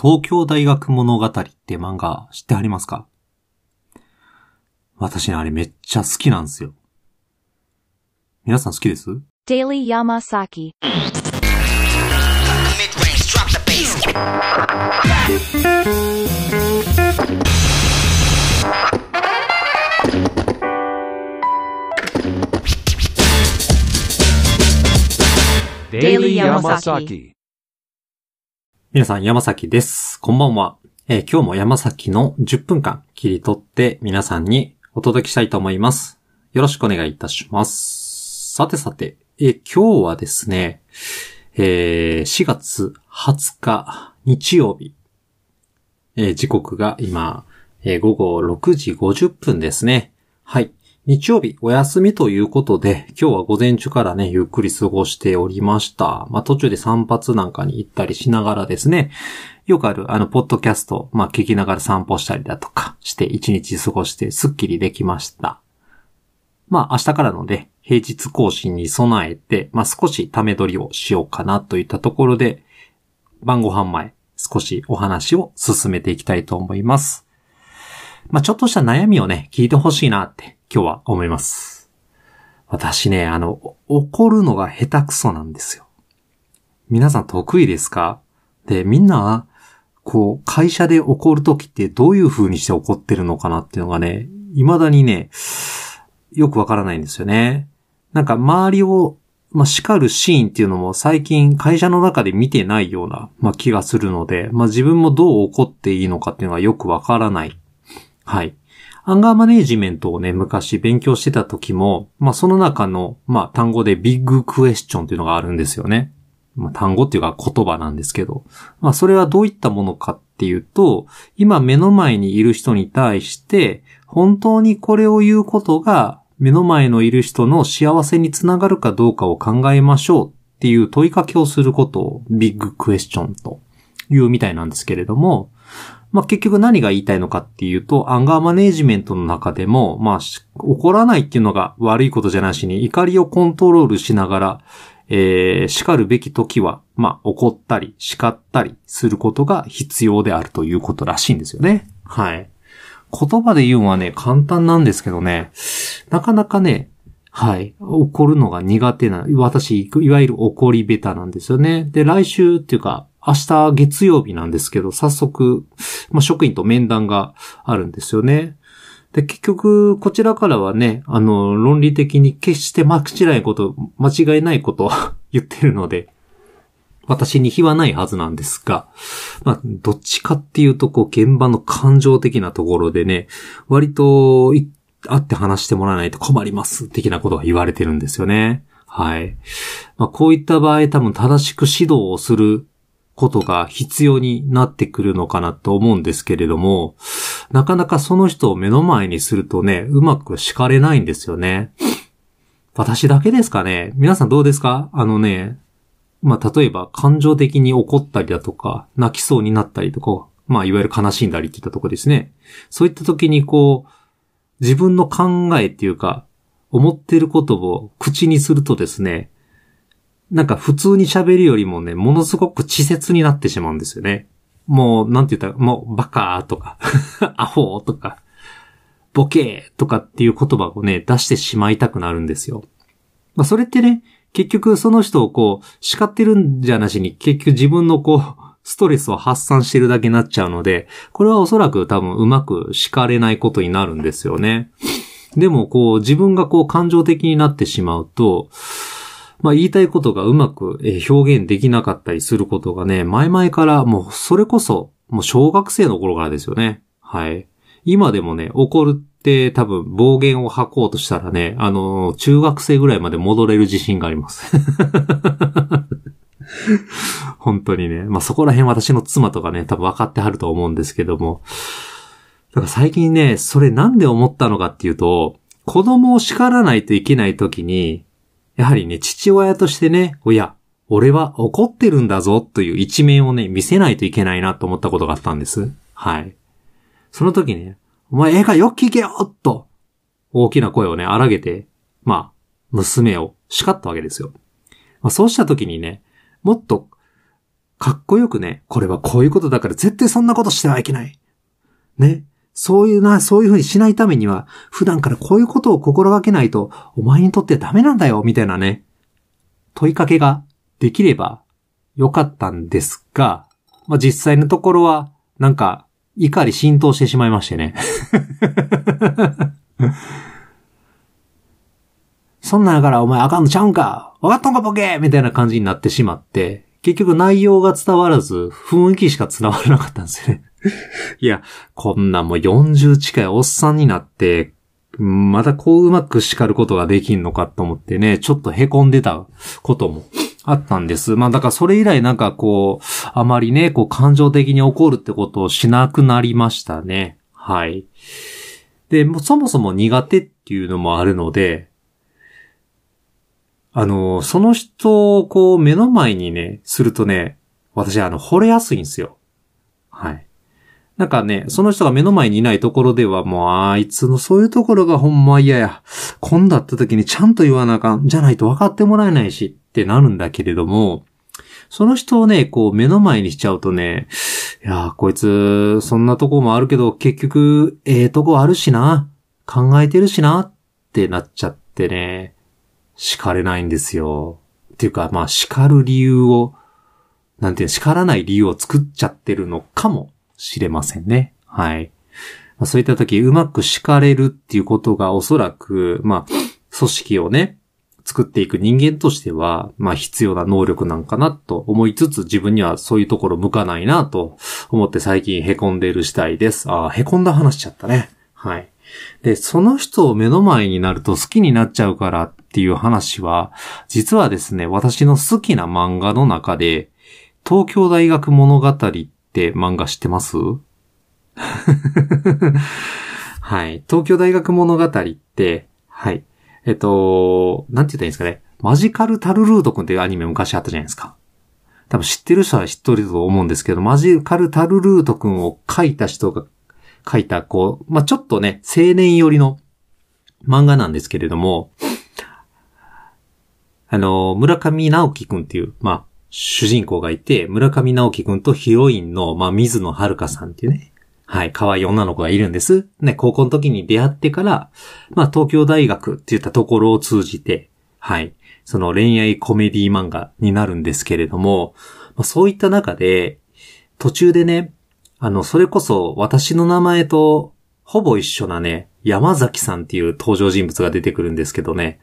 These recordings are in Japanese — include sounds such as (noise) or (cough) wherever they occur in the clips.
東京大学物語って漫画知ってありますか？私ね、あれめっちゃ好きなんですよ。皆さん好きです？デイリー・ヤマサキ。Daily Yamasaki. 皆さん、山崎です。こんばんは。えー今日も山崎の10分間切り取って皆さんにお届けしたいと思います。よろしくお願いいたします。さてさて、えー今日はですね、えー4月20日日曜日、え時刻が今、え午後6時50分ですね。はい。日曜日お休みということで、今日は午前中からね、ゆっくり過ごしておりました。まあ、途中で散髪なんかに行ったりしながらですね、よくある、あの、ポッドキャスト、まあ、聞きながら散歩したりだとかして、一日過ごして、すっきりできました。まあ、明日からので、平日更新に備えて、まあ、少しため撮りをしようかなといったところで、晩ご飯前、少しお話を進めていきたいと思います。まあ、ちょっとした悩みをね、聞いてほしいなって、今日は思います。私ね、あの、怒るのが下手くそなんですよ。皆さん得意ですか？で、みんな、こう、会社で怒るときってどういう風にして怒ってるのかなっていうのがね、未だにね、よくわからないんですよね。なんか周りを、まあ、叱るシーンっていうのも最近会社の中で見てないような、まあ、気がするので、まあ、自分もどう怒っていいのかっていうのがよくわからない。はい。アンガーマネージメントをね、昔勉強してた時も、まあ、その中の、まあ、単語でビッグクエスチョンっていうのがあるんですよね。まあ、単語っていうか言葉なんですけど。まあ、それはどういったものかっていうと、今目の前にいる人に対して、本当にこれを言うことが、目の前のいる人の幸せにつながるかどうかを考えましょうっていう問いかけをすることをビッグクエスチョンというみたいなんですけれども、まあ、結局何が言いたいのかっていうと、アンガーマネージメントの中でも、まあ、怒らないっていうのが悪いことじゃないしに、怒りをコントロールしながら、えー、叱るべき時は、まあ、怒ったり、叱ったりすることが必要であるということらしいんですよね。はい。言葉で言うのはね、簡単なんですけどね、なかなかね、はい。怒るのが苦手な、私、いわゆる怒りベタなんですよね。で、来週っていうか、明日月曜日なんですけど、早速、まあ、職員と面談があるんですよね。で、結局、こちらからはね、あの、論理的に決して間違いないこと、間違いないことを (laughs) 言ってるので、私に非はないはずなんですが、まあ、どっちかっていうと、こう、現場の感情的なところでね、割と、会って話してもらわないと困ります、的なことが言われてるんですよね。はい。まあ、こういった場合、多分正しく指導をすることが必要になってくるのかなと思うんですけれども、なかなかその人を目の前にするとね、うまく叱れないんですよね。私だけですかね皆さんどうですか？あのね、まあ、例えば感情的に怒ったりだとか、泣きそうになったりとか、まあ、いわゆる悲しんだりっていったとこですね。そういった時にこう、自分の考えっていうか、思ってることを口にするとですね、なんか普通に喋るよりもね、ものすごく稚拙になってしまうんですよね。もう、なんて言ったら、もう、バカーとか、(laughs) アホーとか、ボケーとかっていう言葉をね、出してしまいたくなるんですよ。まあ、それってね、結局その人をこう、叱ってるんじゃなしに、結局自分のこう、ストレスを発散してるだけになっちゃうので、これはおそらく多分うまく叱れないことになるんですよね。でもこう、自分がこう、感情的になってしまうと、まあ言いたいことがうまく表現できなかったりすることがね、前々からもうそれこそ、もう小学生の頃からですよね。はい。今でもね、怒るって多分暴言を吐こうとしたらね、あのー中学生ぐらいまで戻れる自信があります。(laughs) 本当にね。まあそこら辺私の妻とかね、多分分かってはると思うんですけども。だから最近ね、それなんで思ったのかっていうと、子供を叱らないといけない時に、やはりね、父親としてね、おや、俺は怒ってるんだぞという一面をね、見せないといけないなと思ったことがあったんです。はい。その時ね、お前映画よく聞けよと、大きな声をね、荒げて、まあ、娘を叱ったわけですよ。まあ、そうした時にね、もっと、かっこよくね、これはこういうことだから絶対そんなことしてはいけない。ね。そういうな、そういうふうにしないためには、普段からこういうことを心がけないと、お前にとってダメなんだよ、みたいなね、問いかけができればよかったんですが、まあ、実際のところは、なんか、怒り浸透してしまいましてね。(laughs) そんなんやからお前あかんのちゃうんか？わかっとんかボケ！みたいな感じになってしまって、結局内容が伝わらず、雰囲気しか伝わらなかったんですよね。(laughs) いや、こんなもう40近いおっさんになって、まだこううまく叱ることができんのかと思ってね、ちょっと凹んでたこともあったんです。まあだからそれ以来なんかこう、あまりね、こう感情的に怒るってことをしなくなりましたね。はい。で、もそもそも苦手っていうのもあるので、あの、その人をこう目の前にね、するとね、私あの、惚れやすいんですよ。はい。なんかね、その人が目の前にいないところではもう、あいつのそういうところがほんま嫌や。今度会った時にちゃんと言わなあかん。じゃないと分かってもらえないしってなるんだけれども、その人をね、こう目の前にしちゃうとね、いやーこいつ、そんなとこもあるけど、結局、ええとこあるしな。考えてるしな。ってなっちゃってね、叱れないんですよ。っていうか、まあ、叱る理由を、なんていう、叱らない理由を作っちゃってるのかもしれませんね。はい。まあ、そういった時、うまく叱れるっていうことがおそらく、まあ、組織をね、作っていく人間としては、まあ必要な能力なんかなと思いつつ自分にはそういうところ向かないなと思って最近凹んでいる次第です。ああ、凹んだ話しちゃったね。はい。で、その人を目の前になると好きになっちゃうからっっていう話は、実はですね、私の好きな漫画の中で、東京大学物語って漫画知ってます？(laughs) はい。東京大学物語って、はい。えっと、なんて言ったらいいんですかね。マジカルタルルートくんっていうアニメ昔あったじゃないですか。多分知ってる人は知ってると思うんですけど、マジカルタルルートくんを書いた人が書いた、こう、まあ、ちょっとね、青年寄りの漫画なんですけれども、あの、村上直樹くんっていう、まあ、主人公がいて、村上直樹くんとヒロインの、まあ、水野遥さんっていうね、はい、可愛い女の子がいるんです。ね、高校の時に出会ってから、まあ、東京大学って言ったところを通じて、はい、その恋愛コメディ漫画になるんですけれども、まあ、そういった中で、途中でね、あの、それこそ私の名前とほぼ一緒なね、山崎さんっていう登場人物が出てくるんですけどね。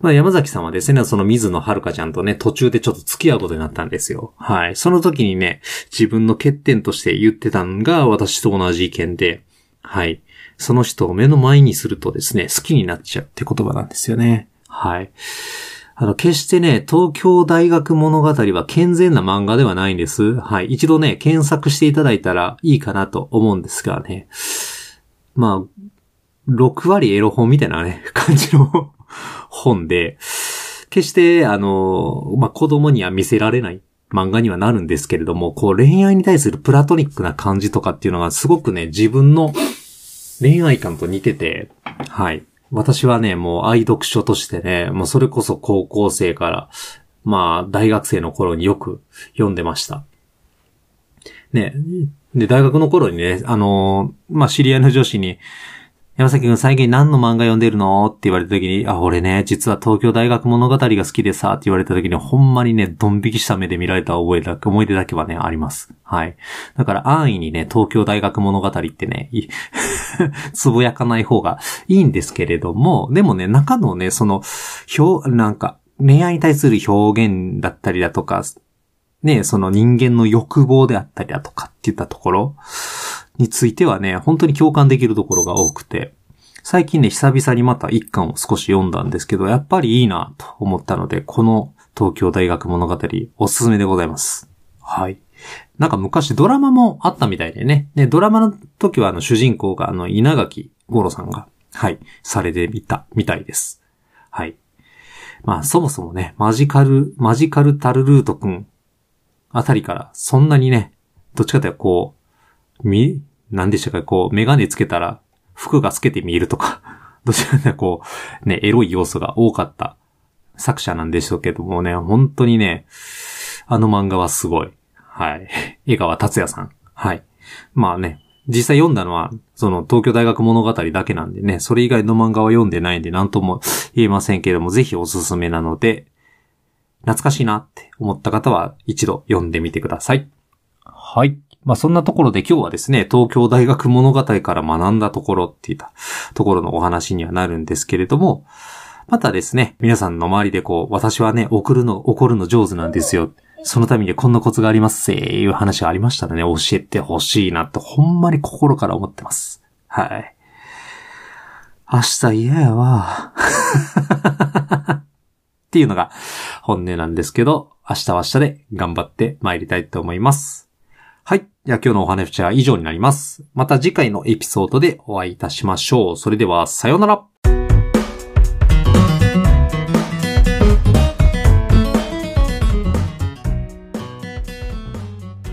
まあ山崎さんはですね、その水野遥ちゃんとね、途中でちょっと付き合うことになったんですよ。はい。その時にね、自分の欠点として言ってたのが私と同じ意見で、はい。その人を目の前にするとですね、好きになっちゃうって言葉なんですよね。はい。あの、決してね、東京大学物語は健全な漫画ではないんです。はい。一度ね、検索していただいたらいいかなと思うんですがね。まあ、6割エロ本みたいなね、感じの (laughs) 本で、決して、あの、まあ、子供には見せられない漫画にはなるんですけれども、こう恋愛に対するプラトニックな感じとかっていうのがすごくね、自分の恋愛感と似てて、はい。私はね、もう愛読書としてね、もうそれこそ高校生から、まあ、大学生の頃によく読んでました。ね、で、大学の頃にね、あのまあ、知り合いの女子に、山崎くん最近何の漫画読んでるのって言われた時に、あ、俺ね、実は東京大学物語が好きでさ、って言われた時に、ほんまにね、ドン引きした目で見られた覚えだ、思い出だけはね、あります。はい。だから安易にね、東京大学物語ってね、(laughs) つぶやかない方がいいんですけれども、でもね、中のね、その、表、なんか、恋愛に対する表現だったりだとか、ね、その人間の欲望であったりだとかっていったところについてはね、本当に共感できるところが多くて、最近ね、久々にまた一巻を少し読んだんですけど、やっぱりいいなと思ったので、この東京大学物語おすすめでございます。はい。なんか昔ドラマもあったみたいでね。ね、ドラマの時はあの主人公があの稲垣五郎さんが、はい、されてみた、みたいです。はい。まあそもそもね、マジカル、マジカルタルルートくんあたりからそんなにね、どっちかというとこう、み、なんでしたか、こう、メガネつけたら服が透けて見えるとか、(laughs) どちらかこう、ね、エロい要素が多かった作者なんでしょうけどもね、本当にね、あの漫画はすごい。はい。(laughs) 江川達也さん。はい。まあね、実際読んだのは、その東京大学物語だけなんでね、それ以外の漫画は読んでないんで何とも言えませんけども、ぜひおすすめなので、懐かしいなって思った方は一度読んでみてください。はい。まあそんなところで今日はですね、東京大学物語から学んだところっていったところのお話にはなるんですけれども、またですね、皆さんの周りでこう、私はね、送るの、怒るの上手なんですよ。そのためにこんなコツがありますせーいう話がありましたらね、教えてほしいなってほんまに心から思ってます。はい。明日嫌やわ。(laughs) っていうのが本音なんですけど、明日は明日で頑張って参りたいと思います。はい。じゃあ今日のお話は以上になります。また次回のエピソードでお会いいたしましょう。それでは、さようなら。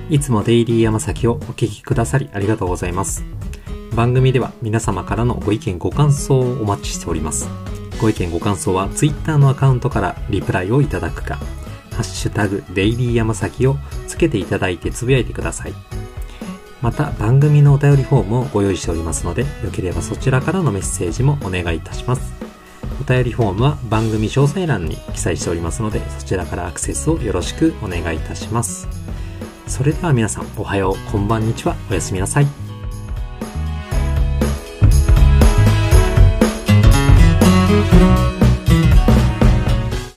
いつもデイリー山崎をお聞きくださりありがとうございます。番組では皆様からのご意見ご感想をお待ちしております。ご意見ご感想は Twitter のアカウントからリプライをいただくか、ハッシュタグデイリー山崎をつけていただいてつぶやいてください。また番組のお便りフォームをご用意しておりますので、よければそちらからのメッセージもお願いいたします。お便りフォームは番組詳細欄に記載しておりますので、そちらからアクセスをよろしくお願いいたします。それでは皆さん、おはよう、こんばんにちは、おやすみなさい。